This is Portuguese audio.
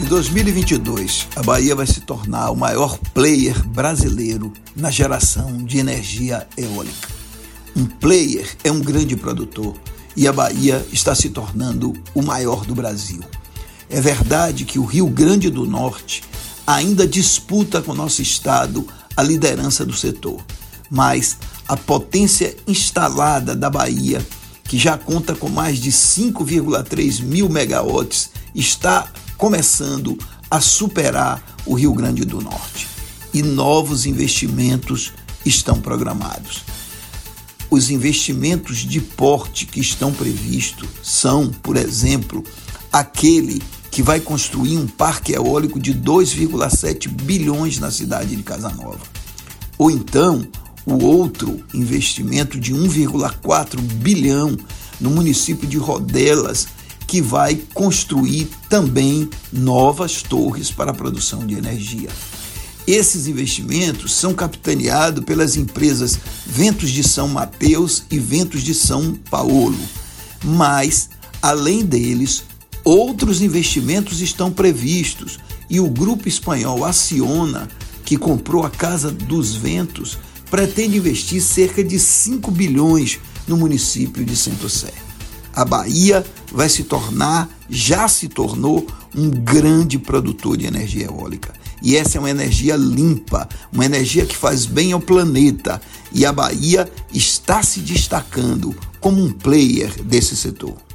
Em 2022, a Bahia vai se tornar o maior player brasileiro na geração de energia eólica. Um player é um grande produtor e a Bahia está se tornando o maior do Brasil. É verdade que o Rio Grande do Norte ainda disputa com nosso estado a liderança do setor, mas a potência instalada da Bahia, que já conta com mais de 5,3 mil megawatts, está começando a superar o Rio Grande do Norte. E novos investimentos estão programados. Os investimentos de porte que estão previstos são, por exemplo, aquele que vai construir um parque eólico de 2,7 bilhões na cidade de Casanova. Ou então, o outro investimento de 1,4 bilhão no município de Rodelas, que vai construir também novas torres para a produção de energia. Esses investimentos são capitaneados pelas empresas Ventos de São Mateus e Ventos de São Paulo. Mas, além deles, outros investimentos estão previstos e o grupo espanhol Aciona, que comprou a Casa dos Ventos, pretende investir cerca de 5 bilhões no município de Santo Sé a Bahia vai se tornar, já se tornou, um grande produtor de energia eólica. E essa é uma energia limpa, uma energia que faz bem ao planeta. E a Bahia está se destacando como um player desse setor.